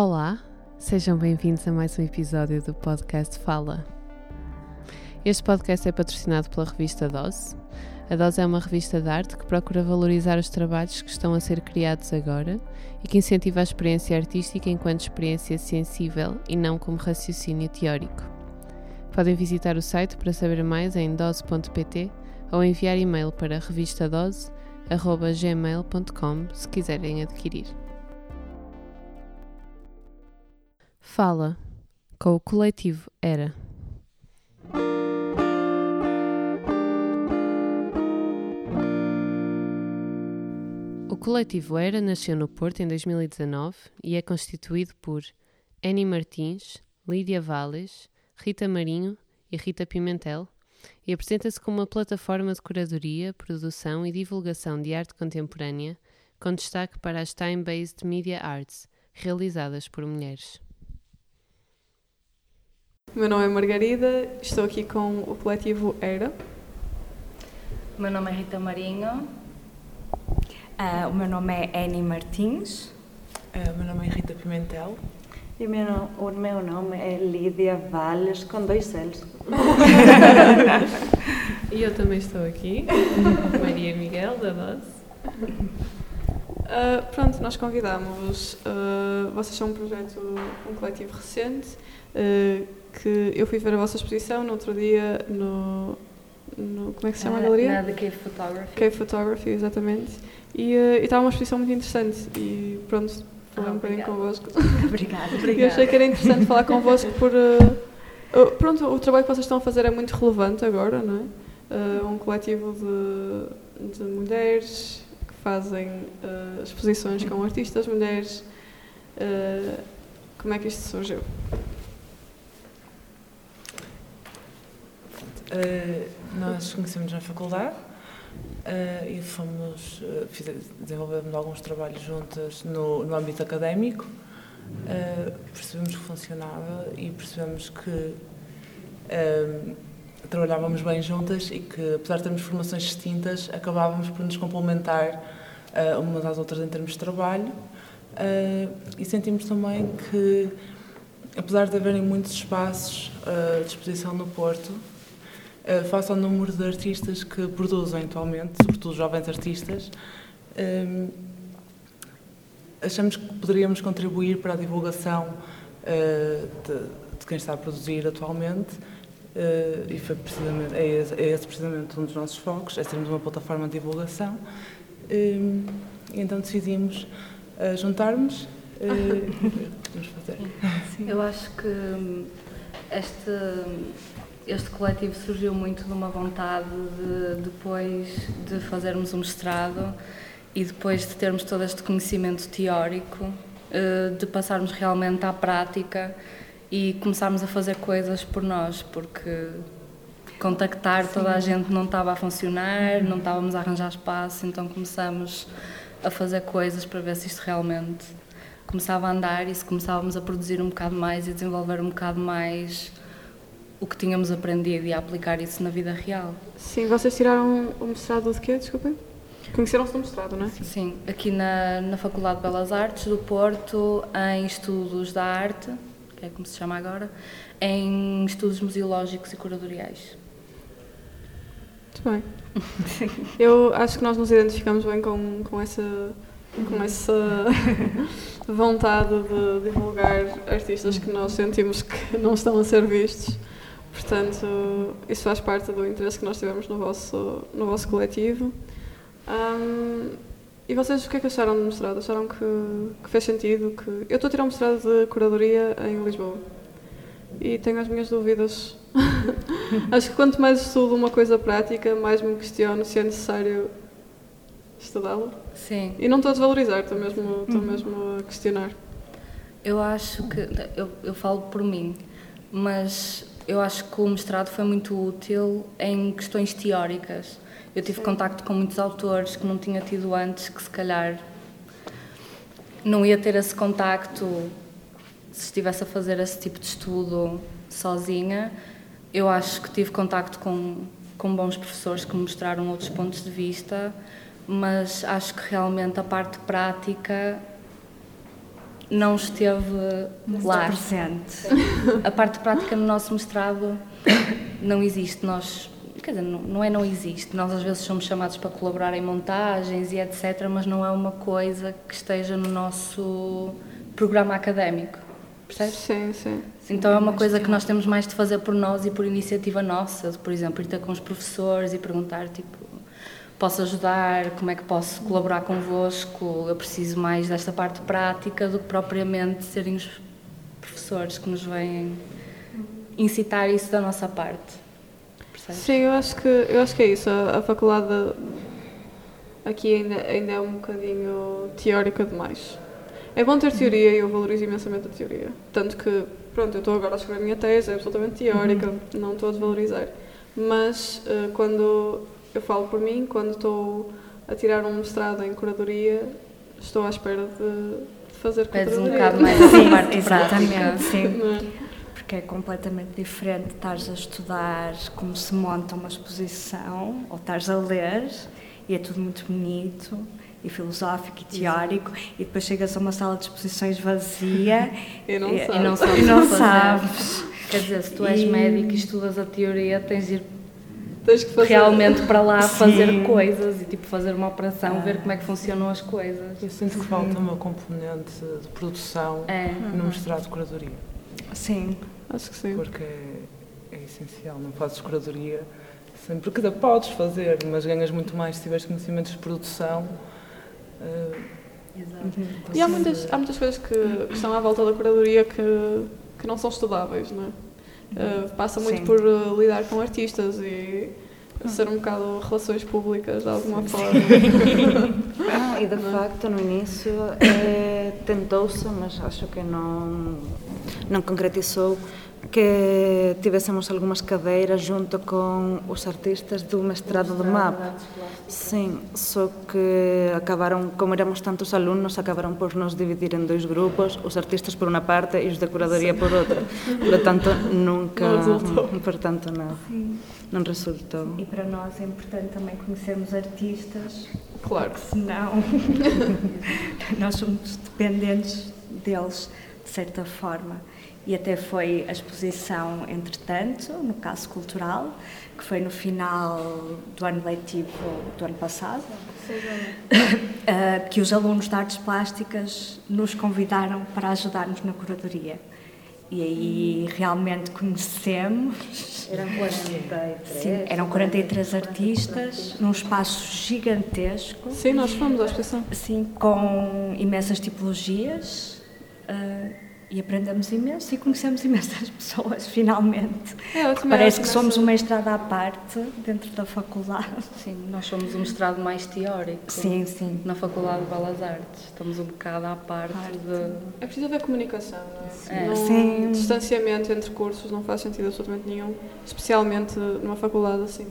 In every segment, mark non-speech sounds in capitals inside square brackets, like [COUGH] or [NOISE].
Olá, sejam bem-vindos a mais um episódio do podcast Fala. Este podcast é patrocinado pela revista Dose. A Dose é uma revista de arte que procura valorizar os trabalhos que estão a ser criados agora e que incentiva a experiência artística enquanto experiência sensível e não como raciocínio teórico. Podem visitar o site para saber mais em dose.pt ou enviar e-mail para revistadose.gmail.com se quiserem adquirir. Fala com o coletivo Era. O coletivo Era nasceu no Porto em 2019 e é constituído por Annie Martins, Lídia Vales, Rita Marinho e Rita Pimentel e apresenta-se como uma plataforma de curadoria, produção e divulgação de arte contemporânea com destaque para as time-based media arts realizadas por mulheres. O meu nome é Margarida, estou aqui com o coletivo Era. O meu nome é Rita Marinho. Uh, o meu nome é Annie Martins. Uh, o meu nome é Rita Pimentel. E o meu, o meu nome é Lídia Valles, com dois L's. [LAUGHS] e eu também estou aqui, [LAUGHS] Maria Miguel, da DOS. Uh, pronto, nós convidamos. Uh, vocês são um projeto, um coletivo recente, uh, que eu fui ver a vossa exposição no outro dia no. no como é que se chama a galeria? Na Cave Photography. Cave Photography, exatamente. E estava uma exposição muito interessante. E pronto, falar ah, um bocadinho convosco. [LAUGHS] Obrigada, obrigada. Eu achei que era interessante falar convosco por. Uh, pronto, o trabalho que vocês estão a fazer é muito relevante agora, não é? Uh, um coletivo de, de mulheres que fazem exposições com artistas mulheres. como é que isto surgiu? Nós conhecemos na faculdade Uh, e fomos, uh, desenvolvemos alguns trabalhos juntas no, no âmbito académico, uh, percebemos que funcionava e percebemos que trabalhávamos bem juntas e que, apesar de termos formações distintas, acabávamos por nos complementar umas às outras em termos de trabalho e sentimos também que, apesar de haverem muitos espaços de exposição no Porto, uh, face ao número de artistas que produzem atualmente, sobretudo jovens artistas, um, ehm, achamos que poderíamos contribuir para a divulgação uh, de, de, quem está a produzir atualmente uh, e foi precisamente, é esse, é, esse, precisamente um dos nossos focos, é sermos uma plataforma de divulgação. Um, ehm, então decidimos uh, juntarmos. [LAUGHS] vamos fazer. Eu acho que hum, este este coletivo surgiu muito de uma vontade de, depois de fazermos um mestrado e depois de termos todo este conhecimento teórico, eh, de passarmos realmente à prática e começarmos a fazer coisas por nós, porque contactar Sim. toda a gente não estava a funcionar, não estávamos a arranjar espaço, então começamos a fazer coisas para ver se isto realmente começava a andar e se começávamos a produzir um bocado mais e desenvolver um bocado mais o que tínhamos aprendido e a aplicar isso na vida real. Sim, vocês tiraram o mestrado de quê? Desculpem? Conheceram-se no mestrado, não é? Sim, aqui na, na Faculdade de Belas Artes do Porto, em Estudos da Arte, que é como se chama agora, em Estudos Museológicos e Curatoriais. Muito bem. [LAUGHS] Eu acho que nós nos identificamos bem com, com essa com essa [LAUGHS] vontade de divulgar artistas que nós sentimos que não estão a ser vistos Portanto, isso faz parte do interesse que nós tivemos no vosso, no vosso coletivo. Um, e vocês o que é que acharam do mestrado? Acharam que, que fez sentido? Que... Eu estou a tirar um mestrado de curadoria em Lisboa e tenho as minhas dúvidas. [LAUGHS] Acho que quanto mais estudo uma coisa prática, mais me questiono se é necessário estudá-la. Sim. E não estou a desvalorizar, estou mesmo, estou uhum. mesmo a questionar. Eu acho que, eu, eu falo por mim, mas eu acho que o mestrado foi muito útil em questões teóricas. Eu tive Sim. contacto com muitos autores que não tinha tido antes, que se calhar não ia ter esse contacto se estivesse a fazer esse tipo de estudo sozinha. Eu acho que tive contacto com, com bons professores que me mostraram outros pontos de vista, mas acho que realmente a parte prática não esteve lá. presente. A parte prática no nosso mestrado não existe. Nós, quer dizer, não, não é não existe. Nós às vezes somos chamados para colaborar em montagens e etc, mas não é uma coisa que esteja no nosso programa académico. Percebes? Sim, sim. Então é uma coisa que nós temos mais de fazer por nós e por iniciativa nossa, por exemplo, ir ter com os professores e perguntar, tipo, posso ajudar, como é que posso colaborar convosco, eu preciso mais desta parte prática do que propriamente serem os professores que nos vêm incitar isso da nossa parte. Percebes? Sim, eu acho que, eu acho que é isso. A, a faculdade aqui ainda, ainda é um bocadinho teórica demais. É bom ter teoria e eu valorizo imensamente a teoria. Tanto que, pronto, eu estou agora a escrever a minha tese, é absolutamente teórica, não estou a desvalorizar. Mas eh, quando eu falo por mim, quando estou a tirar um mestrado em curadoria, estou à espera de, de fazer Pedes um curadoria. bocado [LAUGHS] mais Sim, parte exatamente, sim. Não é? Porque é completamente diferente estares a estudar como se monta uma exposição ou estares a ler e é tudo muito bonito e filosófico e teórico e depois chegas a uma sala de exposições vazia [LAUGHS] E não e, sabes. E não sabes e não. Quer dizer, se tu és E- médico e estudas a teoria, tens de ir. Realmente para lá Sim. fazer coisas e tipo fazer uma operação, Ah. ver como é que funcionam as coisas. Eu sinto que falta uma componente de produção É. no mestrado de curadoria, Sim, Acho que sim. porque é, é essencial. Não fazes curadoria sempre que podes fazer, mas ganhas muito mais se tiveres conhecimentos de produção. eh, E há muitas, há muitas coisas que, que estão à volta da curadoria que, que não são estudáveis, não é? Uh, passa muito Sim. por uh, lidar com artistas e ser um bocado relações públicas de alguma forma. [LAUGHS] Ah, e de facto no início eh, tentou-se, mas acho que não, não concretizou, que tivéssemos algumas cadeiras junto com os artistas do mestrado do MAP. Sim, só que acabaram, como éramos tantos alunos, acabaram por nos dividir em dois grupos, os artistas por uma parte e os de curadoria por outra. Portanto, nunca, Não resultou. portanto, não, não resultou. e para nós é importante também conhecermos artistas claro. senão [LAUGHS] nós somos dependentes deles de certa forma. E até foi a exposição, entretanto, no caso cultural, que foi no final do ano letivo do ano passado, eh, [LAUGHS] que os alunos de artes plásticas nos convidaram para ajudarmos na curadoria. E aí realmente conhecemos. Eram 43. Sim, eram 43 artistas num espaço gigantesco. Sim, nós fomos à exposição. Sim, com imensas tipologias ah, e aprendemos imenso e conhecemos imensas [LAUGHS] pessoas, finalmente. É, Parece que somos uma estrada à parte dentro da faculdade. Sim, nós somos um mestrado mais teórico. Sim, sim. Na Faculdade de Belas Artes. Estamos um bocado à parte Parte. de. É preciso haver comunicação, não é? É. Não- Sim. Distanciamento entre cursos não faz sentido absolutamente nenhum, especialmente numa faculdade assim.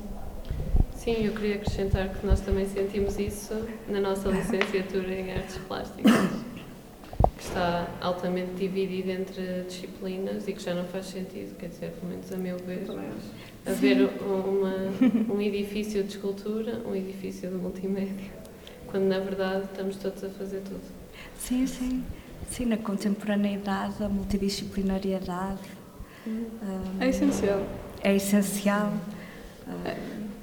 Sim, eu queria acrescentar que nós também sentimos isso na nossa licenciatura em artes plásticas, que está altamente dividida entre disciplinas e que já não faz sentido, quer dizer, pelo menos a meu ver, haver uma, [LAUGHS] um edifício de escultura, um edifício de multimédia, quando na verdade estamos todos a fazer tudo. Sim, sim. Sim, na contemporaneidade, a multidisciplinariedade ah, É essencial. é essencial. Ah,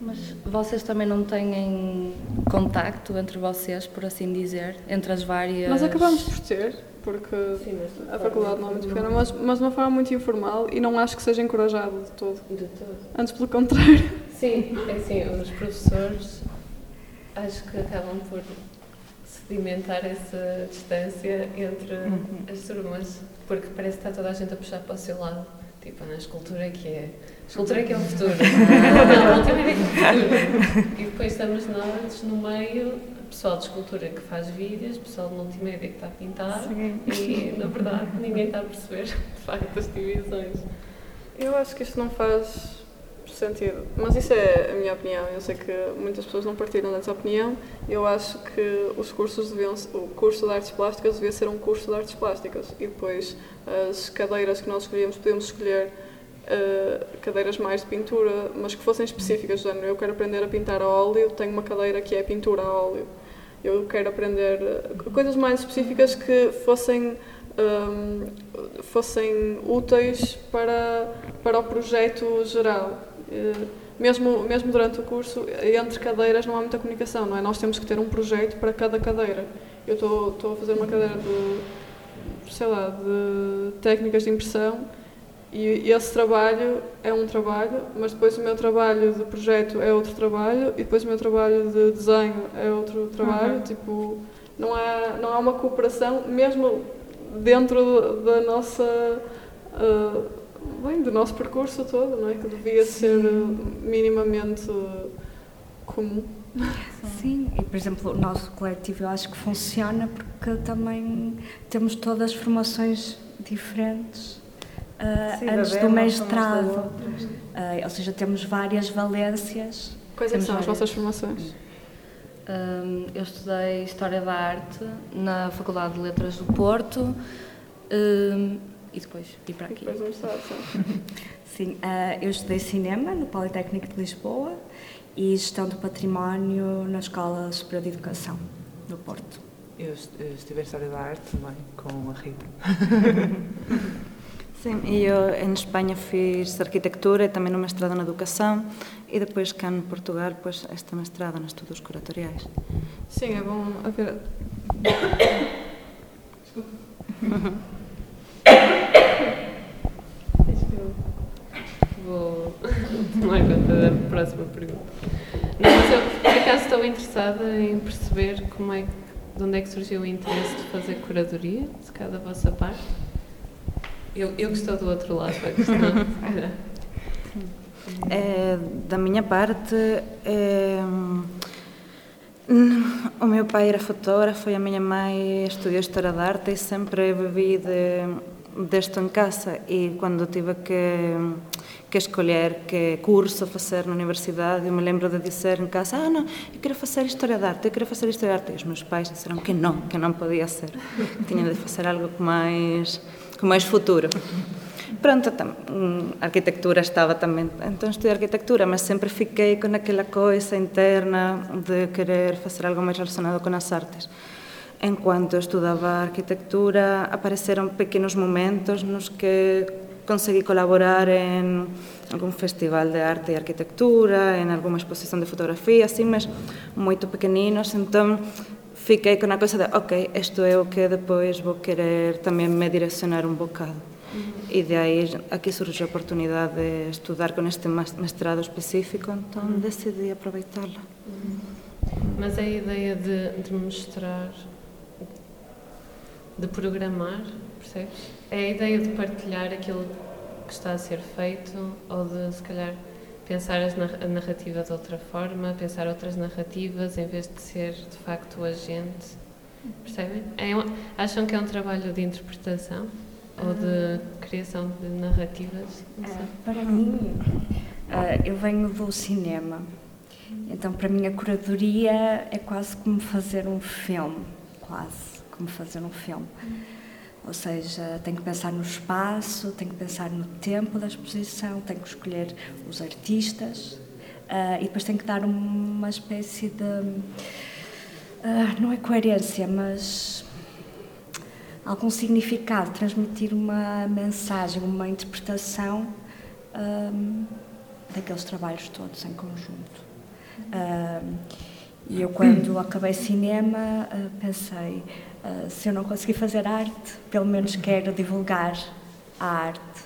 Mas vocês também não têm contacto entre vocês, por assim dizer, entre as várias. Nós acabamos por ter, porque a faculdade não é muito pequena, mas, mas de uma forma muito informal e não acho que seja encorajado de todo. De todo. Antes, pelo contrário. Sim, é assim, os professores acho que acabam por sedimentar essa distância entre as turmas, porque parece que está toda a gente a puxar para o seu lado. Tipo, na escultura é que é. A escultura é que é o futuro. [LAUGHS] Não, a multimédia é o futuro. E depois estamos nós no meio, pessoal de escultura que faz vídeos, pessoal de multimédia que está a pintar e, na verdade, ninguém está a perceber, de facto, as divisões. Eu acho que isto não faz sentido, mas isso é a minha opinião. Eu sei que muitas pessoas não partilham dessa opinião. Eu acho que os cursos deviam, o curso de artes plásticas devia ser um curso de artes plásticas e depois as cadeiras que nós escolhíamos podíamos escolher eh, cadeiras mais de pintura, mas que fossem específicas. género, Eu quero aprender a pintar a óleo, tenho uma cadeira que é pintura a óleo. Eu quero aprender eh, coisas mais específicas que fossem um, fossem úteis para, para o projeto geral. Uh, mesmo, mesmo durante o curso, entre cadeiras não há muita comunicação, não é? Nós temos que ter um projeto para cada cadeira. Eu estou a fazer uma cadeira de, sei lá, de técnicas de impressão e esse trabalho é um trabalho, mas depois o meu trabalho de projeto é outro trabalho e depois o meu trabalho de desenho é outro trabalho. Uhum. Tipo, não há, não há uma cooperação, mesmo dentro da nossa. Uh, bem, do nosso percurso todo, não é? Que devia Sim. ser minimamente comum. Sim, e por exemplo, o nosso coletivo eu acho que funciona porque também temos todas formações diferentes uh, Sim, antes do mestrado. Uh, ou seja, temos várias valências. Quais é são as vossas formações? Um, eu estudei História da Arte na Faculdade de Letras do Porto um, e depois vim para aqui. E depois [LAUGHS] sim. sim, uh, eu estudei Cinema no Politécnico de Lisboa e Gestão do Património na Escola Superior de Educação, no Porto. Eu, estive em História da Arte também, com a Rita. [LAUGHS] Sim, e eu em Espanha fiz arquitectura e também um mestrado na educação e depois cá em Portugal pois este mestrado nos estudos curatoriais. Sim, é bom haver... [COUGHS] [LAUGHS] Vou tomar conta da próxima pergunta. Não, mas eu, por acaso, estou interessada em perceber como é, de onde é que surgiu o interesse de fazer curadoria de cada vossa parte. Eu, eu que estou do outro lado da questão. é, da minha parte, é, o meu pai era fotógrafo e a minha mãe estudou História da Arte e sempre vivi de, disto em casa e quando tive que que escolher que curso fazer na universidade, eu me lembro de dizer em casa, ah, não, eu quero fazer História da Arte, eu quero fazer História da Arte. E os meus pais disseram que não, que não podia ser. Tinha de fazer algo com mais com mais futuro. Pronto, tam, arquitectura estava também, então estudei arquitectura, mas sempre fiquei com aquela coisa interna de querer fazer algo mais relacionado com as artes. En cuanto estudaba arquitectura, apareceron pequenos momentos nos que conseguí colaborar en algún festival de arte e arquitectura, en alguma exposición de fotografía, así, mas moito pequeninos, entón fiquei con a cousa de, ok, isto é o que depois vou querer tamén me direccionar un bocado. E de aí aquí surgiu a oportunidade de estudar con este mestrado específico, entón decidi aproveitarla. Mas a ideia de, de mostrar de programar, percebes? É a ideia de partilhar aquilo que está a ser feito ou de, se calhar, pensar a narrativa de outra forma, pensar outras narrativas em vez de ser de facto o agente. Percebem? É um, acham que é um trabalho de interpretação ou de criação de narrativas? Uh, para mim, uh, eu venho do cinema, então para mim a curadoria é quase como fazer um filme, quase como fazer um filme. Ou seja, tenho que pensar no espaço, tenho que pensar no tempo da exposição, tenho que escolher os artistas uh, e depois tenho que dar uma espécie de. Uh, não é coerência, mas algum significado, transmitir uma mensagem, uma interpretação ah, daqueles trabalhos todos em conjunto. E eu, quando acabei cinema, pensei Uh, se eu não conseguir fazer arte, pelo menos quero divulgar a arte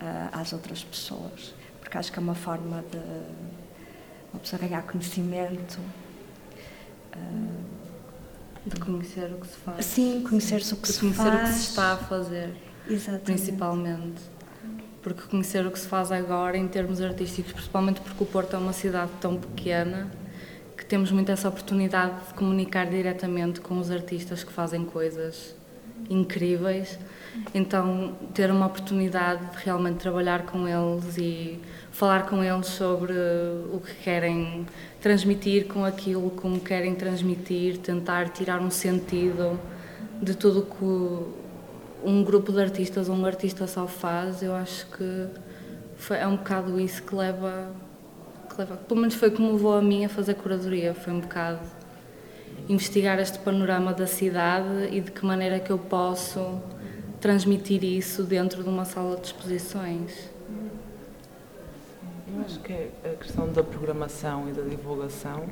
uh, às outras pessoas, porque acho que é uma forma de uma pessoa ganhar conhecimento. Uh, de conhecer o que se faz. Sim, conhecer-se o que de se conhecer faz. o que se está a fazer. Exatamente. Principalmente. Porque conhecer o que se faz agora em termos artísticos, principalmente porque o Porto é uma cidade tão pequena, que temos muito essa oportunidade de comunicar diretamente com os artistas que fazem coisas incríveis. Então, ter uma oportunidade de realmente trabalhar com eles e falar com eles sobre o que querem transmitir com aquilo, como querem transmitir, tentar tirar um sentido de tudo que um grupo de artistas ou um artista só faz, eu acho que é um bocado isso que leva leva, pelo menos foi como levou a mim a fazer curadoria, foi um bocado investigar este panorama da cidade e de que maneira que eu posso transmitir isso dentro de uma sala de exposições. Eu acho que é a questão da programação e da divulgação,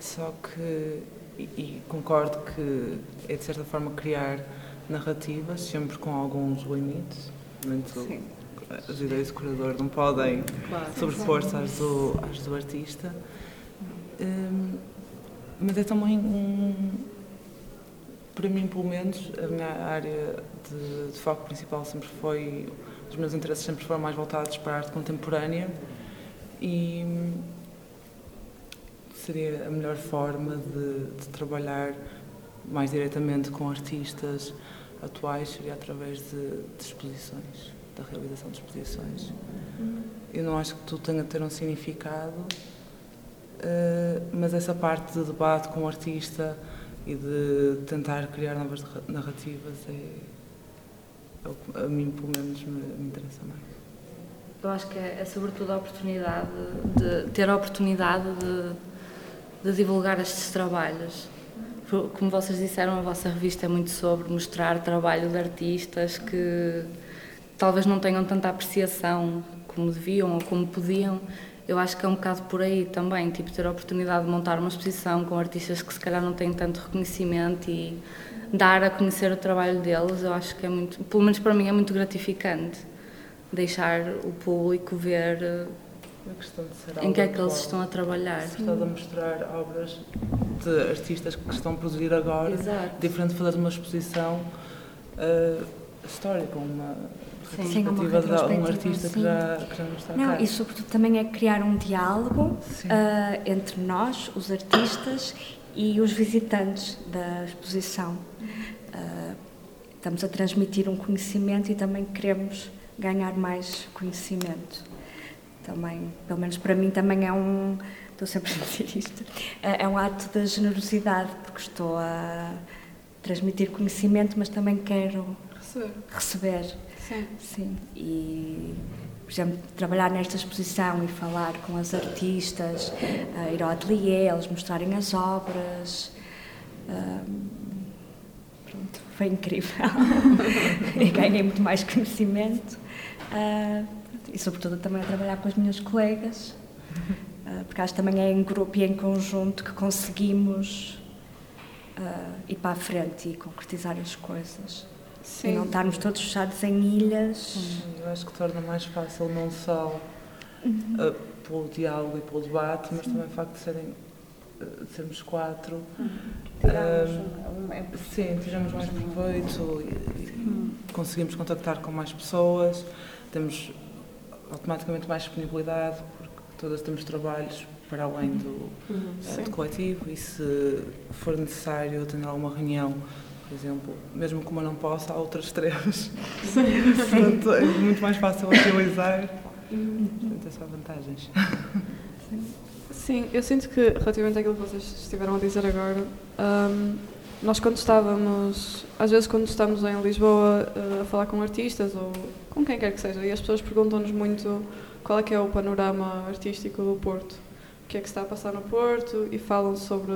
só que, e, e concordo que é de certa forma criar narrativas, sempre com alguns limites. Muito, Sim. As ideias do curador não podem claro. sobrepor-se às do, às do artista. Um, mas é também um. Para mim, pelo menos, a minha área de, de foco principal sempre foi. Os meus interesses sempre foram mais voltados para a arte contemporânea e seria a melhor forma de, de trabalhar mais diretamente com artistas atuais seria através de, de exposições, da realização de exposições. Eu não acho que tudo tenha de ter um significado, uh, mas essa parte de debate com o artista e de tentar criar novas narrativas é, é a mim, pelo menos, me, me interessa mais. Eu acho que é, é, sobretudo a oportunidade de ter a oportunidade de, de divulgar estes trabalhos. Como vocês disseram, a vossa revista é muito sobre mostrar trabalho de artistas que talvez não tenham tanta apreciação como deviam ou como podiam eu acho que é um bocado por aí também, tipo, ter a oportunidade de montar uma exposição com artistas que se calhar não têm tanto reconhecimento e dar a conhecer o trabalho deles, eu acho que é muito, pelo menos para mim é muito gratificante deixar o público ver eh, em que é que eles estão a trabalhar. Gostar de mostrar obras de artistas que estão a produzir agora, Exato. diferente de fazer uma exposição uh, histórica, uma Sim, sim uma de um artista sim. que já, que já não está não, cá. E sobretudo também é criar um diálogo uh, entre nós, os artistas, e os visitantes da exposição. Uh, estamos a transmitir um conhecimento e também queremos ganhar mais conhecimento. Também, pelo menos para mim, também é um. Estou sempre a dizer isto. É, é um ato de generosidade, porque estou a transmitir conhecimento, mas também quero receber. receber Sim. Sim. E, por exemplo, trabalhar nesta exposição e falar com as artistas, uh, ir ao ateliê, eles mostrarem as obras. Uh, pronto, foi incrível. [LAUGHS] e ganhei muito mais conhecimento. Uh, e, sobretudo, também a trabalhar com as minhas colegas, porque acho que também é em grupo e em conjunto que conseguimos ir para a frente e concretizar as coisas. Sim. E não estarmos todos fechados em ilhas. Hum, eu acho que torna mais fácil não só uhum. uh, pelo diálogo e pelo debate, mas também o facto de, serem, uh, de sermos quatro. Uhum. Uh, sim, tiramos mais proveito e, e conseguimos contactar com mais pessoas, temos automaticamente mais disponibilidade, porque todas temos trabalhos para além do, uhum. do coletivo e se for necessário atender alguma reunião por exemplo, mesmo como eu não posso, há outras trevas. [LAUGHS] Portanto, é muito mais fácil utilizar. Portanto, é só vantagens. Sim, eu sinto que, relativamente àquilo que vocês estiveram a dizer agora, um, nós quando estávamos, às vezes quando estamos em Lisboa uh, a falar com artistas ou com quem quer que seja, e as pessoas perguntam-nos muito qual é que é o panorama artístico do Porto, o que é que está a passar no Porto, e falam sobre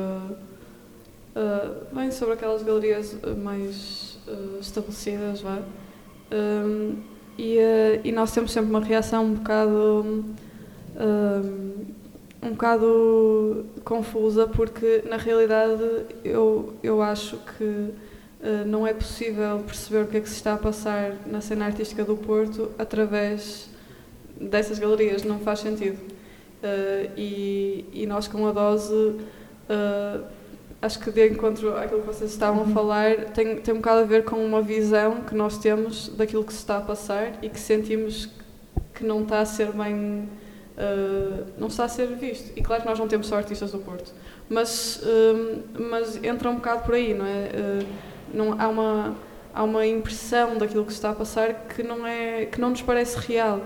uh, bem sobre aquelas galerias ah, mais uh, estabelecidas, vá. Um, e, uh, e nós temos sempre uma reação um bocado um bocado confusa porque na realidade eu eu acho que não é possível perceber o que é que se está a passar na cena artística do Porto através dessas galerias não faz sentido uh, e, e nós com a dose uh, acho que de encontro àquilo que vocês estavam a falar, tem, tem um bocado a ver com uma visão que nós temos daquilo que se está a passar e que sentimos que não está a ser bem. Uh, não está a ser visto. E claro que nós não temos só artistas do Porto, mas, uh, mas entra um bocado por aí, não é? Uh, não, há, uma, há uma impressão daquilo que se está a passar que não, é, que não nos parece real.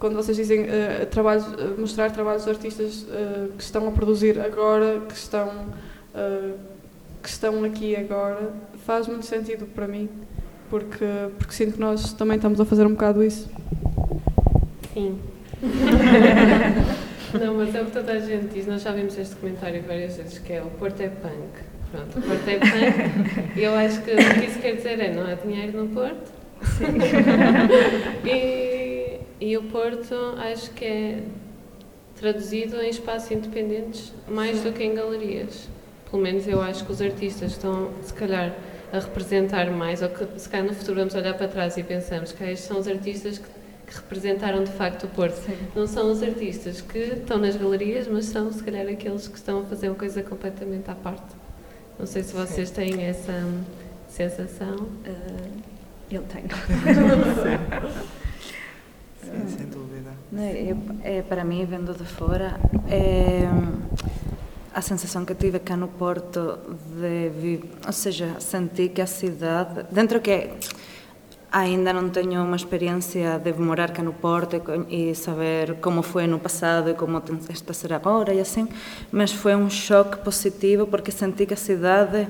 Quando vocês dizem trabalhos, mostrar trabalhos de artistas que estão a produzir agora, que estão uh, que estão aqui agora faz muito sentido para mim, porque, porque sinto que nós também estamos a fazer um bocado isso. Sim. [LAUGHS] Não, mas é o que toda a gente diz, nós já vimos este comentário várias vezes, que é o Porto é punk. Pronto, o Porto é punk. E eu acho que o que isso quer dizer é não há dinheiro no Porto, Sim. e, e o Porto acho que é traduzido em espaços independentes mais do que em galerias. Pelo menos eu acho que os artistas estão, se calhar, a representar mais, ou que se calhar no futuro vamos olhar para trás e pensamos que estes são os artistas que, que representaram de facto o Porto. Sim. Não são os artistas que estão nas galerias, mas são se calhar aqueles que estão a fazer uma coisa completamente à parte. Não sei se vocês têm essa sensação. Uh, eu tenho. Sim, sem dúvida. É, é, para mim, vendo de fora, é, a sensação que tive cá no Porto de ou seja, senti que a cidade, dentro que ainda não tenho uma experiência de morar cá no Porto e, saber como foi no passado e como está a ser agora e assim, mas foi um choque positivo porque senti que a cidade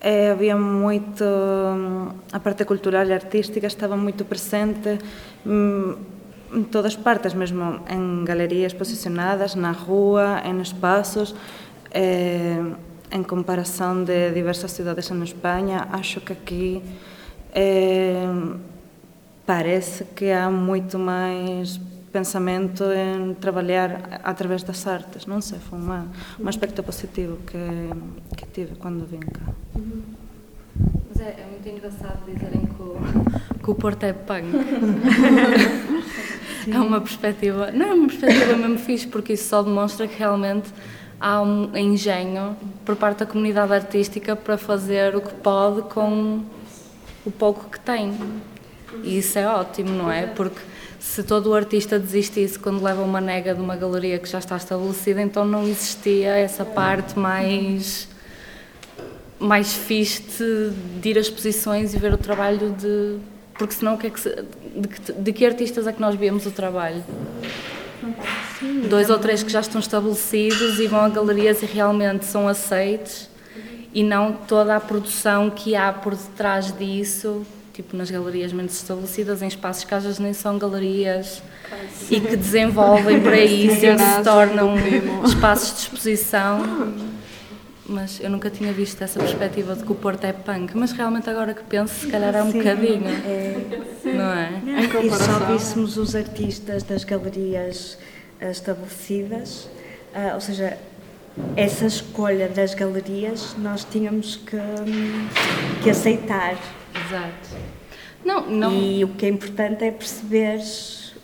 é, havia muito a parte cultural e artística estava muito presente hum, em todas partes mesmo em galerias posicionadas na rua em espaços eh, em comparação de diversas cidades em Espanha, acho que aqui eh, parece que há muito mais pensamento em trabalhar através das artes. Não sei, foi uma, um aspecto positivo que, que tive quando vim cá. Mas é, é muito engraçado dizerem que o, que o Porto é punk. [LAUGHS] é uma perspectiva, não é uma perspectiva [COUGHS] mesmo fixe, porque isso só demonstra que realmente há um engenho por parte da comunidade artística para fazer o que pode com o pouco que tem. E isso é ótimo, não é? Porque se todo o artista desistisse quando leva uma nega de uma galeria que já está estabelecida, então não existia essa parte mais mais fixe de, de ir às exposições e ver o trabalho de porque senão que é que se, de, que, de que artistas é que nós vemos o trabalho? Sim, dois ou três que já estão estabelecidos e vão a galerias e realmente são aceitos e não toda a produção que há por detrás disso, tipo nas galerias menos estabelecidas, em espaços que às vezes nem são galerias e que desenvolvem por aí, sempre se tornam espaços de exposição mas eu nunca tinha visto essa perspectiva de que o Porto é punk, mas realmente agora que penso, se calhar é um Sim, bocadinho, é, não é? Não, e se só víssemos os artistas das galerias uh, estabelecidas, uh, ou seja, essa escolha das galerias nós tínhamos que, que aceitar. Exato. Não, não. E o que é importante é perceber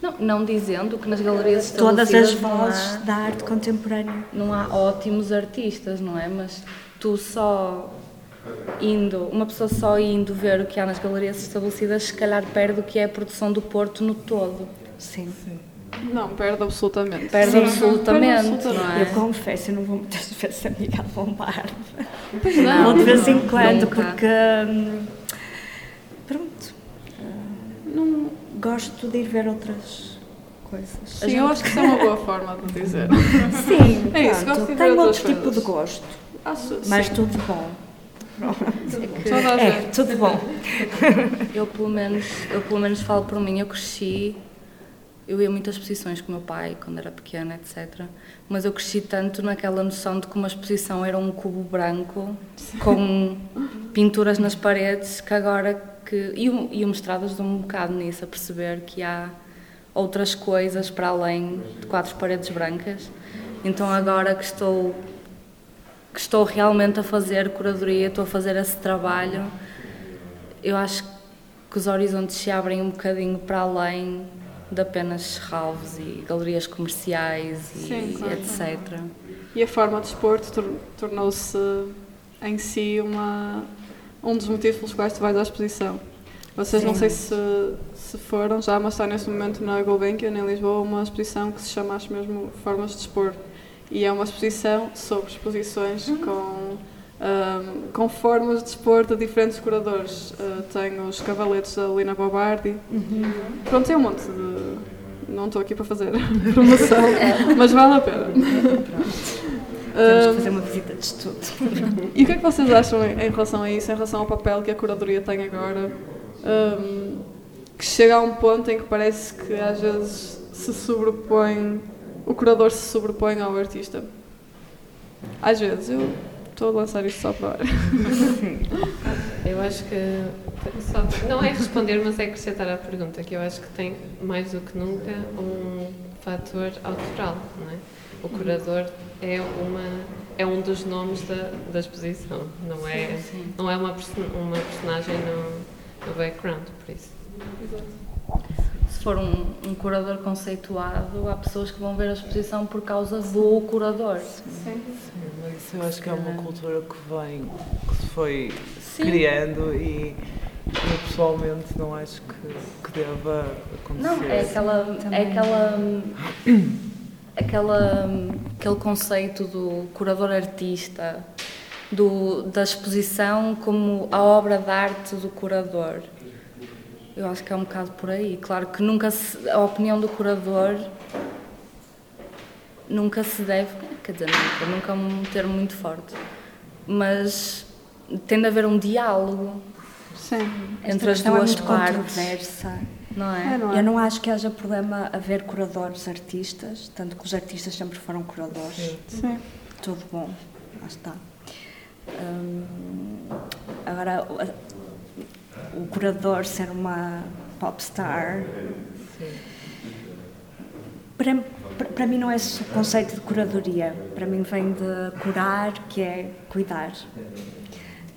não, não dizendo que nas galerias Todas as vozes há, da arte contemporânea. Não há ótimos artistas, não é? Mas tu só indo, uma pessoa só indo ver o que há nas galerias estabelecidas, se calhar perde o que é a produção do Porto no todo. Sim. Sim. Não, perde absolutamente. Perde absolutamente, perde absolutamente, não é? Eu confesso, eu não vou muitas [LAUGHS] vezes a Miguel Bombar. Pois não. Ou de vez em quando, porque. Hum, pronto. Não gosto de ir ver outras coisas. Sim, gente... eu acho que isso é uma boa forma de dizer. [LAUGHS] Sim, é isso, gosto de tenho outro tipo de gosto. Acho, mas sim. tudo bom. É, que... é, tudo bom. Eu pelo, menos, eu pelo menos falo por mim, eu cresci, eu ia muitas exposições com o meu pai quando era pequena, etc. Mas eu cresci tanto naquela noção de que uma exposição era um cubo branco com pinturas nas paredes que agora que. E o, e o mestrado ajudou-me um bocado nisso, a perceber que há outras coisas para além de quatro paredes brancas. Então agora que estou que estou realmente a fazer curadoria, estou a fazer esse trabalho, eu acho que os horizontes se abrem um bocadinho para além de apenas ralvos e galerias comerciais e Sim, claro. etc. E a forma de expor tornou-se em si uma um dos motivos pelos quais tu vais à exposição. Vocês Sim. não sei se, se foram já, mas está neste momento na Gulbenkian, em Lisboa, uma exposição que se chama, acho mesmo, Formas de Expor. E é uma exposição sobre exposições uhum. com, um, com formas de expor de diferentes curadores. Uh, tenho os cavaletes da Lina Bobardi. Uhum. Pronto, tem um monte de. Não estou aqui para fazer [LAUGHS] promoção, mas vale a pena. Temos que fazer uma visita de estudo. [LAUGHS] e o que é que vocês acham em relação a isso, em relação ao papel que a curadoria tem agora? Um, que chega a um ponto em que parece que às vezes se sobrepõe, o curador se sobrepõe ao artista. Às vezes, eu estou a lançar isto só para hora. eu acho que só, não é responder, mas é acrescentar à pergunta, que eu acho que tem mais do que nunca um fator autoral, não é? O curador é uma é um dos nomes da, da exposição, não é Sim, sim. não é uma uma personagem no, no background, por isso. Se for um, um curador conceituado, há pessoas que vão ver a exposição por causa do curador. Sim. Sim, mas isso eu acho que é uma cultura que vem, que se foi Sim. criando e eu pessoalmente não acho que, que deva acontecer. Não, é aquela. É aquela. [CLEARS THROAT] aquela aquele conceito do curador artista, do, da exposição como a obra de arte do curador. Eu acho que é um bocado por aí. Claro que nunca se, a opinião do curador nunca se deve, quer dizer, nunca, nunca é um termo muito forte, mas tem de haver um diálogo Sim. entre as é duas muito partes, controversa. Não é? É, não é? Eu não acho que haja problema haver curadores artistas, tanto que os artistas sempre foram curadores. Sim. Sim. Tudo bom, lá está. Hum, agora, o, curador ser uma popstar, Sim. para, para, para mim não é esse o conceito de curadoria. Para mim vem de curar, que é cuidar.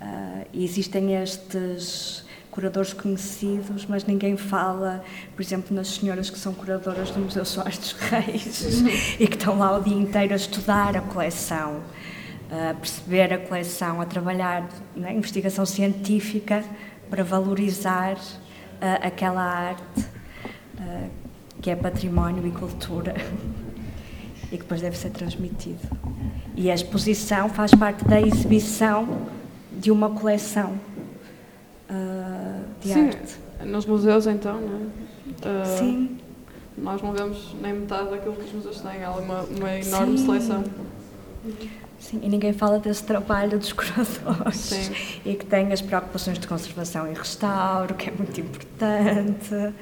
Ah, e existem estes curadores conhecidos, mas ninguém fala, por exemplo, nas senhoras que são curadoras do Museu Soares dos Reis e que estão lá o dia inteiro a estudar a coleção, a perceber a coleção, a trabalhar na investigação científica para valorizar ah, aquela arte ah, que é património e cultura [LAUGHS] e que depois deve ser transmitido. E a exposição faz parte da exibição de uma coleção de Sim. arte. Nos museus, então, não é? Ah, Sim, Nós não vemos nem metade daquilo que os museus têm. Há uma, uma enorme Sim. seleção. sim, e ninguém fala desse trabalho dos curadores Sim. e que tem as preocupações de conservação e restauro, que é muito importante.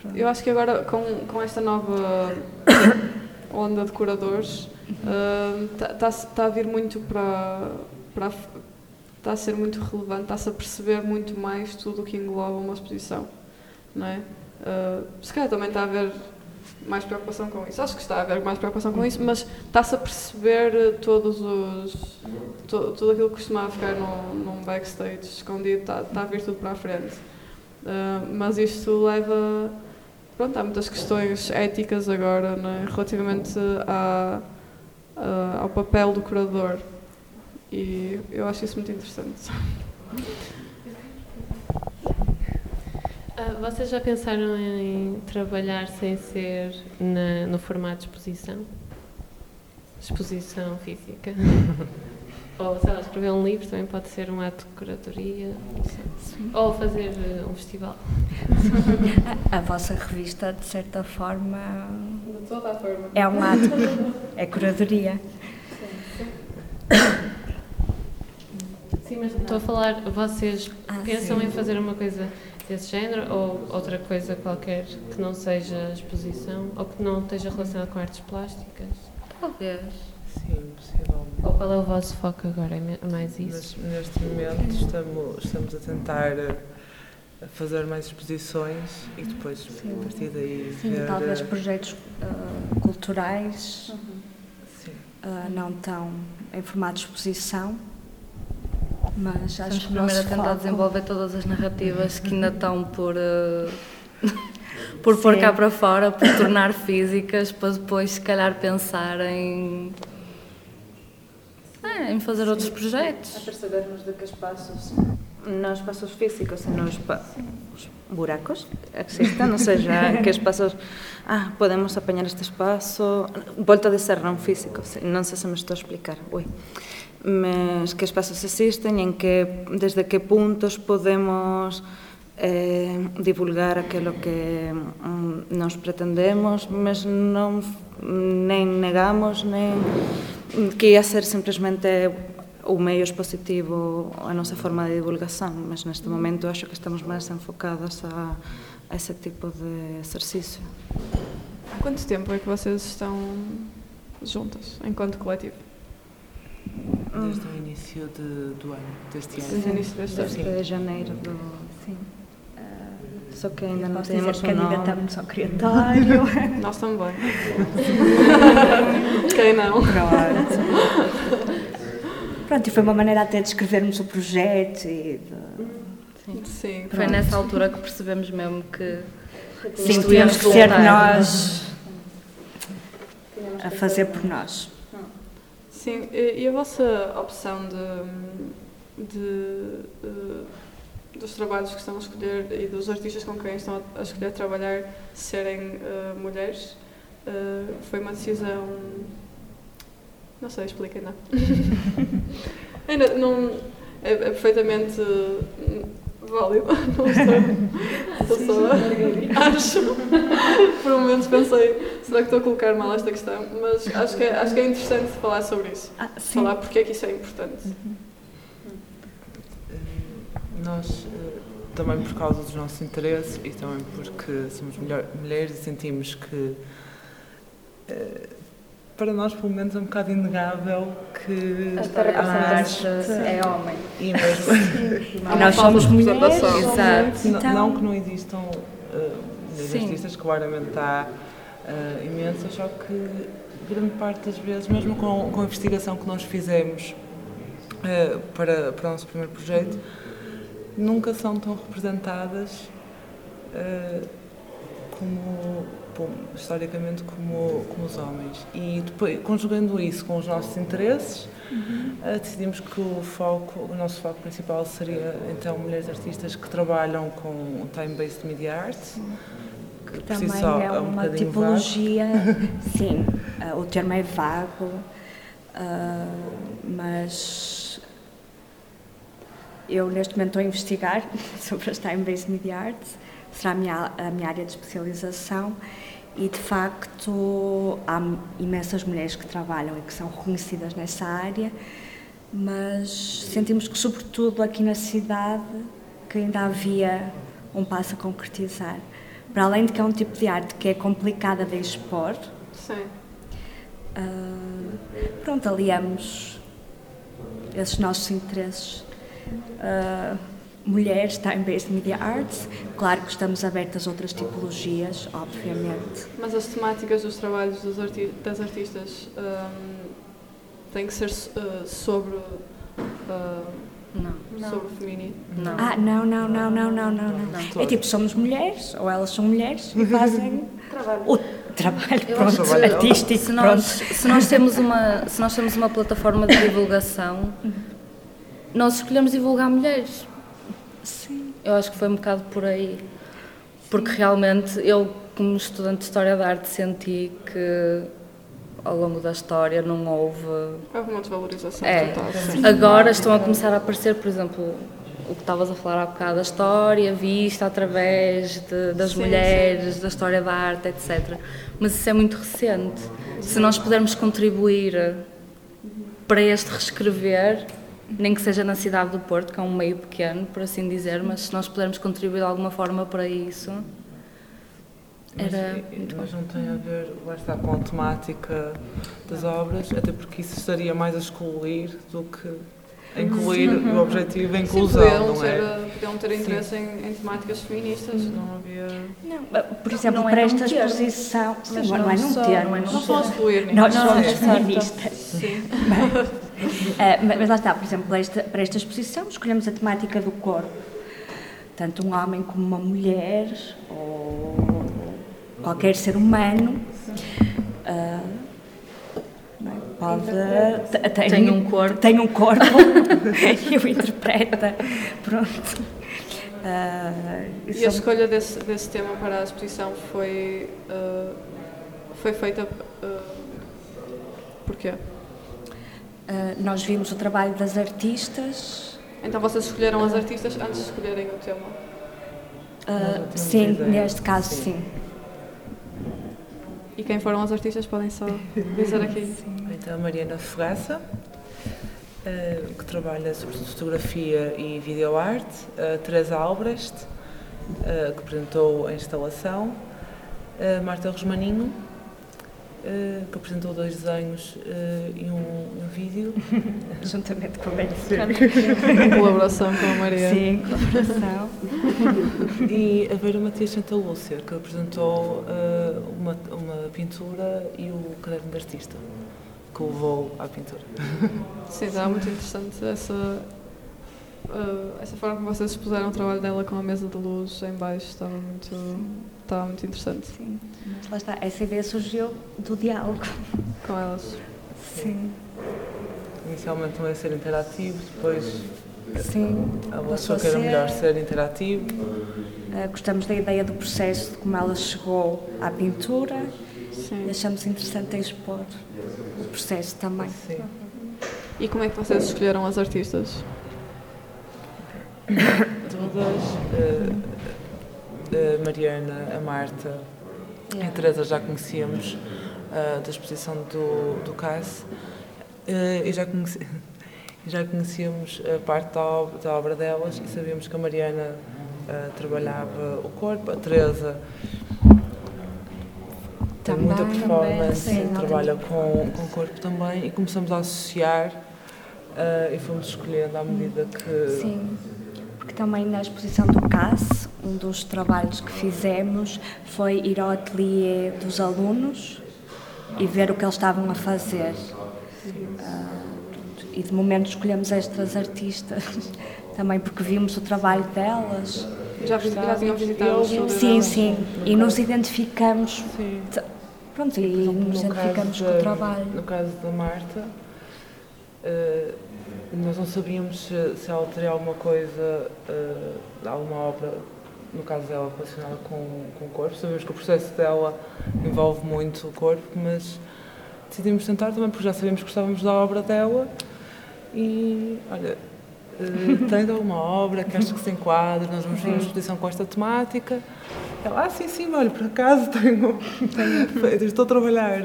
Pronto. Eu acho que agora, com, com esta nova [COUGHS] onda de curadores, está tá a vir muito para. para está a ser muito relevante, está-se a perceber muito mais tudo o que engloba uma exposição. Não é? Ah, se calhar também está a haver mais preocupação com isso. Acho que está a haver mais preocupação com isso, mas está-se a perceber eh, todos os. to- tudo aquilo que costumava ficar num, backstage escondido, está, está a vir tudo para a frente. Ah, mas isto leva. Pronto, há muitas questões éticas agora, não é? relativamente ao papel do curador. E eu acho isso muito interessante. Ah, vocês já pensaram em trabalhar sem ser na- no formato de exposição? Exposição física? [LAUGHS] Ou, sei lá, escrever um livro também pode ser um ato de curadoria. Ou fazer eh, um festival. A, a vossa revista, de certa forma, De toda a forma. é um ato, é curadoria. Sim, [COUGHS] mas estou a falar, vocês Ah, pensam sim. em fazer uma coisa desse género ou outra coisa qualquer que não seja exposição ou que não esteja relacionada com artes plásticas? Talvez. Sim, possivelmente. Ou qual é o vosso foco agora? É mais isso? Mas neste momento estamos, estamos a tentar eh, fazer mais exposições e depois, a partir daí, Sim, ver. talvez eh, projetos ah, culturais, sim. ah, não tão em formato de exposição, mas Estamos acho que primeiro a tentar foco- desenvolver todas as narrativas que ainda estão por, eh, [LAUGHS] por pôr Sim. cá para fora, por tornar físicas, para depois, se calhar, pensar em, é, em fazer outros A projetos. percebermos de que espaços, não espaços físicos, espa os buracos que existan, ou seja, [LAUGHS] que espaços, ah, podemos apañar este espazo, volta de físico, se- non sei se me estou a explicar, ui, mes, que espazos existen e en que, desde que puntos podemos eh, divulgar aquilo que mm, nos pretendemos, mes non nen negamos, nen que ia ser simplemente o meio expositivo a nosa forma de divulgación, mas neste momento acho que estamos máis enfocadas a, a ese tipo de exercicio. Há quanto tempo é que vocês estão juntas, enquanto coletivo? Desde o início de, do ano, deste ano. Desde o início deste ano. Desde janeiro do... Sim. Só que ainda não temos dizer um nome. candidatamos ao criatório. [LAUGHS] Nós também. [LAUGHS] Quem não? Pronto. Pronto, e foi uma maneira até de escrevermos o projeto e de... Sim. Foi nessa altura que percebemos mesmo que Sim, tínhamos que ser nós a fazer por nós. Sim, e a vossa opção de, de, eh, dos trabalhos que estão a escolher e dos artistas com quem estão a, escolher trabalhar serem eh, mulheres eh, foi uma decisão. Não sei, expliquem, não. [LAUGHS] Ainda não. É, é perfeitamente válido. [LAUGHS] Não. Estou só. a- Acho. Por um momento pensei, será que estou a colocar mal esta questão? Mas acho que é, acho que é interessante falar sobre isso. Ah. Falar porque é que isso é importante. Eh, Nós, eh, também por causa dos nossos interesses e também porque somos mulher- mulheres e sentimos que, eh, para nós, pelo menos, é um bocado inegável que a arte é homem. e mesmo [LAUGHS] uma Nós somos mulheres. Exato. Não- Então- Não que não existam uh, Sim. artistas, claramente há uh, imensas, só que grande parte das vezes, mesmo com, com a investigação que nós fizemos uh, para, para o nosso primeiro projeto, nunca são tão representadas uh, como, bom, historicamente como, como os homens. E depois, conjugando isso com os nossos interesses, Uh, decidimos que o foco, o nosso foco principal seria então mulheres artistas que trabalham com time-based media arts, que Também só é um uma tipologia, [LAUGHS] sim, ah, o termo é vago, ah, mas eu neste momento estou a investigar [LAUGHS] sobre as time-based media arts, será a minha, a minha área de especialização e de facto há imensas mulheres que trabalham e que são reconhecidas nessa área, mas sentimos que sobretudo aqui na cidade que ainda havia um passo a concretizar. Para além de que é um tipo de arte que é complicada de expor, Sim. ah, pronto, aliamos esses nossos interesses. Ah, mulheres, time-based media arts, claro que estamos abertas a outras tipologias, obviamente. Mas as temáticas dos trabalhos dos arti das artistas hum, têm que ser uh, sobre, uh, Não. sobre o feminino. Não. Ah, não, não, não, não, não, não, não. É tipo, somos mulheres, ou elas são mulheres [LAUGHS] e fazem o trabalho, Eu pronto, acho que- artístico, se nós, se nós temos uma se nós temos uma plataforma de divulgação nós escolhemos divulgar mulheres Sim. eu acho que foi um bocado por aí porque realmente eu como estudante de história da arte senti que ao longo da história não houve Houve uma desvalorização É. total. sim. Agora estão a começar a aparecer, por exemplo, o que estavas a falar há bocado, a história vista através de- das Sim, mulheres, da história da arte, etc. Mas isso é muito recente. Se nós pudermos contribuir para este reescrever, nem que seja na cidade do Porto, que é um meio pequeno, por assim dizer, mas se nós pudermos contribuir de alguma forma para isso, Mas, Era muito mas não tem a ver, lá está, com a temática das obras, até porque isso estaria mais a excluir do que a incluir Uhum. o objetivo é Sim, inclusão, podiam não ter, é? podiam ter interesse em, em temáticas feministas, não havia. Não, por exemplo, não é para não esta exposição, sim, Mas não, não é não só, ter, não é não Não são a excluir, nem nós Não, somos é certo. feministas. Sim. Ah, [LAUGHS] mas mas lá está, por exemplo, para esta, para esta exposição escolhemos a temática do corpo. Tanto um homem como uma mulher, ou qualquer ser humano, é? pode. te- Tem, Tem um corpo. Tem um corpo [LAUGHS] e o interpreta. Pronto. Ah, E a escolha desse, desse tema para a exposição foi, uh, foi feita. Uh, porquê? Ah, nós vimos o trabalho das artistas. Então vocês escolheram as artistas antes de escolherem o tema. tínhamos sim, ideia. neste caso, Sim. sim. E quem foram as artistas podem só dizer aqui. [LAUGHS] Então, a Mariana Fogaça, eh, que trabalha sobre fotografia e videoarte, a Teresa Albrecht, que apresentou a instalação, a Marta Rosmaninho, uh, que apresentou dois desenhos uh, e um, um vídeo. [LAUGHS] Juntamente com a Maria. colaboração com a Maria. Sim, colaboração. [LAUGHS] e a Vera Matias Santa Lúcia, que apresentou uh, uma, uma pintura e o caderno de artista, que levou à pintura. Sim, está muito interessante essa, uh, essa forma como vocês expuseram o trabalho dela com a mesa de luz em baixo, estava muito, estava muito interessante. Sim, mas lá está, essa ideia surgiu do diálogo. Com elas. Sim. Inicialmente não ia ser interativo, depois Sim, ela achou que era melhor ser interativo. Uh, gostamos da ideia do processo, de como ela chegou à pintura Sim. e achamos interessante expor o processo também. Sim. E como é que vocês escolheram as artistas? [COUGHS] Todas, uh, a Mariana, a Marta a Teresa já conhecíamos uh, da exposição do, do CAS uh, e já, conheci, [LAUGHS] já conhecíamos a parte da obra, da obra delas e sabíamos que a Mariana uh, trabalhava o corpo, a Teresa tem muita performance, também, sim, trabalha com, com o corpo também e começamos a associar uh, e fomos escolhendo à medida que. Sim, também na exposição do CAS, um dos trabalhos que fizemos foi ir ao ateliê dos alunos e ver o que eles estavam a fazer. Uh, e de momento escolhemos estas artistas [LAUGHS] também porque vimos o trabalho delas. Já, já tinham visitado Sim, sim, e nos identificamos. Sim. Pronto, e nos identificamos com o trabalho. No caso da Marta, eh, nós não sabíamos se, se ela teria alguma coisa, eh, alguma obra, no caso dela, relacionada com, com o corpo. Sabemos que o processo dela envolve muito o corpo, mas decidimos tentar também porque já sabíamos que gostávamos da obra dela e, olha, eh, [LAUGHS] tens alguma obra que achas que se enquadra, nós vamos fazer uma exposição com esta temática. Ela, ah, sim, sim, olha, por acaso tenho, tenho- [LAUGHS] estou a trabalhar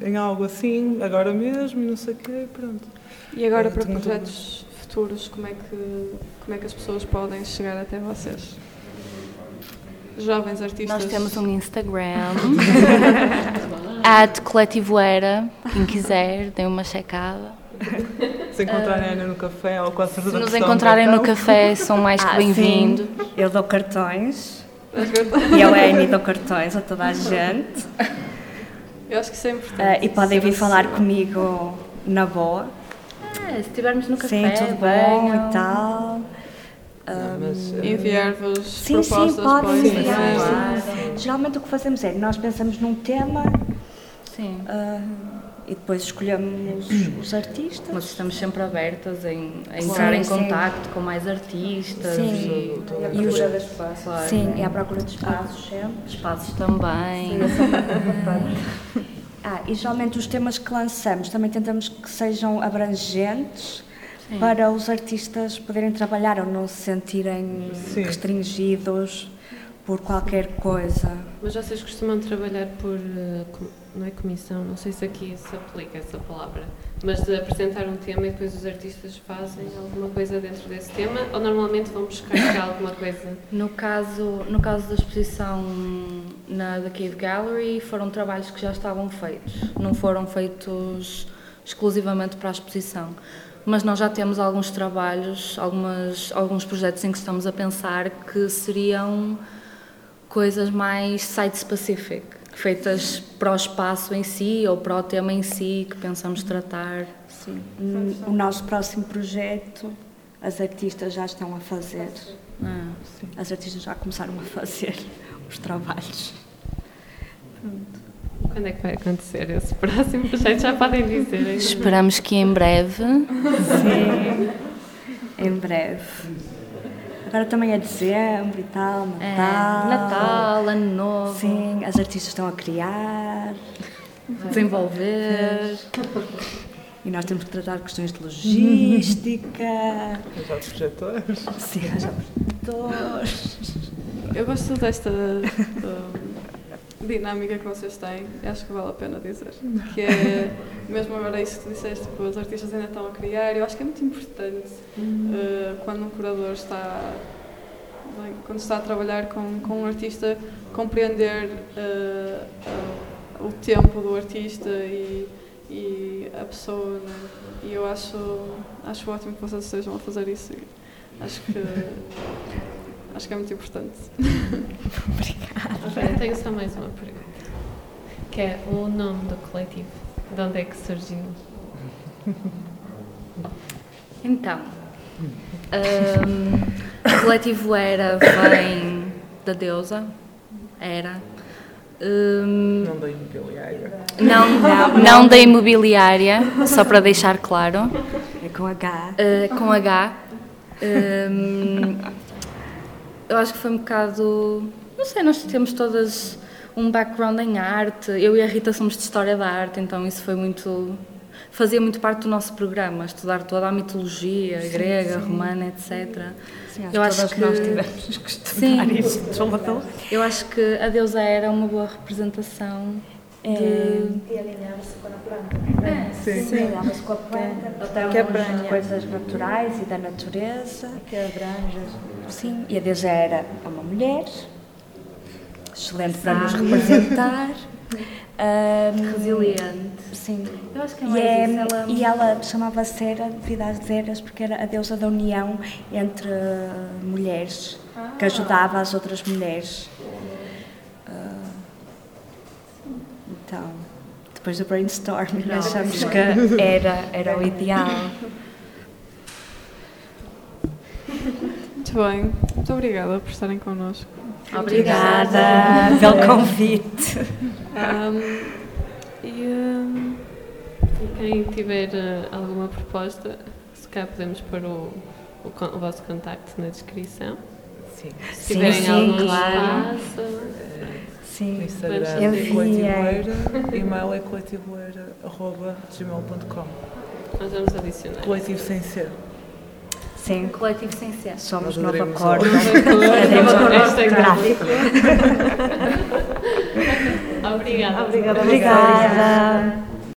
em algo assim, agora mesmo, e não sei o quê, pronto. E agora Eu para projetos futuros, como é, que, como é que as pessoas podem chegar até vocês? Jovens artistas. Nós temos um Instagram, [LAUGHS] at Coletivoeira, quem quiser, dê uma checada. Se encontrarem Ana no café ou com a Se nos encontrarem no café, são mais que Ah, bem-vindos. Eu dou cartões. [LAUGHS] E eu, Annie, dou cartões a toda a gente. Eu acho que isso é importante. Ah, e podem vir Ser falar comigo na boa. É, se estivermos no Sim, café, tudo bom venham. e tal. Mas, eh, Enviar-vos Sim, sim, propostas para o podem sim, enviar. sim. Geralmente o que fazemos é, nós pensamos num tema Sim. ah, e depois escolhemos os artistas. Mas estamos sempre abertas em, a Sim, entrar em sim. contacto com mais artistas. Sim. E, E os- Procura de espaço. claro, Sim, e à procura de espaços sempre. espaços também. [LAUGHS] Ah, e geralmente os temas que lançamos também tentamos que sejam abrangentes Sim. para os artistas poderem trabalhar ou não se sentirem Sim. restringidos por qualquer coisa. Mas vocês costumam trabalhar por, eh, não é comissão, não sei se aqui se aplica essa palavra, mas de apresentar um tema e depois os artistas fazem alguma coisa dentro desse tema ou normalmente vão buscar alguma coisa? No caso, no caso da exposição na da Cave Gallery, foram trabalhos que já estavam feitos, não foram feitos exclusivamente para a exposição. Mas nós já temos alguns trabalhos, algumas, alguns projetos em que estamos a pensar que seriam coisas mais site-specific, feitas para o espaço em si ou para o tema em si que pensamos tratar. Sim. O nosso próximo projeto, as artistas já estão a fazer. Ah, As artistas já começaram a fazer [LAUGHS] os trabalhos. Quando é que vai acontecer esse próximo projeto? Já podem dizer. ainda. Esperamos que em breve Sim, em breve. Agora também é dezembro e tal, é, Natal. Natal, Ano Novo, Sim, as artistas estão a criar desenvolver. e nós temos que tratar questões de logística, Já os projetores. sim, arranjar produtores. Eu gosto desta uh, dinâmica que vocês têm, acho que vale a pena dizer. Que é, mesmo agora isso que tu disseste, tipo, os artistas ainda estão a criar, eu acho que é muito importante uh, quando um curador está, quando está a trabalhar com, com um artista, compreender uh, uh, o tempo do artista e, e a pessoa, né? E eu acho, acho ótimo que vocês estejam a fazer isso. Acho que, acho que é muito importante. [LAUGHS] Obrigada. Tenho só mais uma pergunta. Que é o nome do coletivo. De onde é que surgiu? Então, um, o coletivo Era vem da deusa, Era. Um, não da imobiliária. Não, [LAUGHS] não, não da imobiliária, só para deixar claro. É com H. Uh, com H. Um, eu acho que foi um bocado. Não sei, nós temos todas um background em arte. Eu e a Rita somos de História da Arte, então isso foi muito. fazia muito parte do nosso programa, estudar toda a mitologia sim, grega, sim. romana, etc. Sim, eu acho que nós tivemos que estudar sim, isso. Eu acho que a deusa era uma boa representação é. De... E alinhava-se com a planta. É, sim. sim. Alinhava-se com a planta. Que abrange coisas naturais e da natureza. Que abrange. Sim, e a deusa era uma mulher, excelente para nos representar. [LAUGHS] Um, Resiliente. Sim. Eu acho que é mais e, é, isso, ela... e ela chamava-se Hera devido às eras, porque era a deusa da união entre mulheres, ah. que ajudava as outras mulheres. Uh, então, depois do brainstorming, Não, achamos que era, era o ideal. Muito bem, muito obrigada por estarem connosco. Obrigada pelo convite. Um, e, um, e, quem tiver uh, alguma proposta, se calhar podemos pôr o, o, o, vosso contacto na descrição. Sim. Se tiverem sim, algum claro. espaço. Sim, Instagram é coletivoeira, e-mail é coletivoeira.gmail.com Nós vamos adicionar. Coletivo sem ser. Sim. Coletivo sem ser. Somos Nova Corda. gráfico. [LAUGHS] [LAUGHS] Obrigada. Obrigada. Obrigada.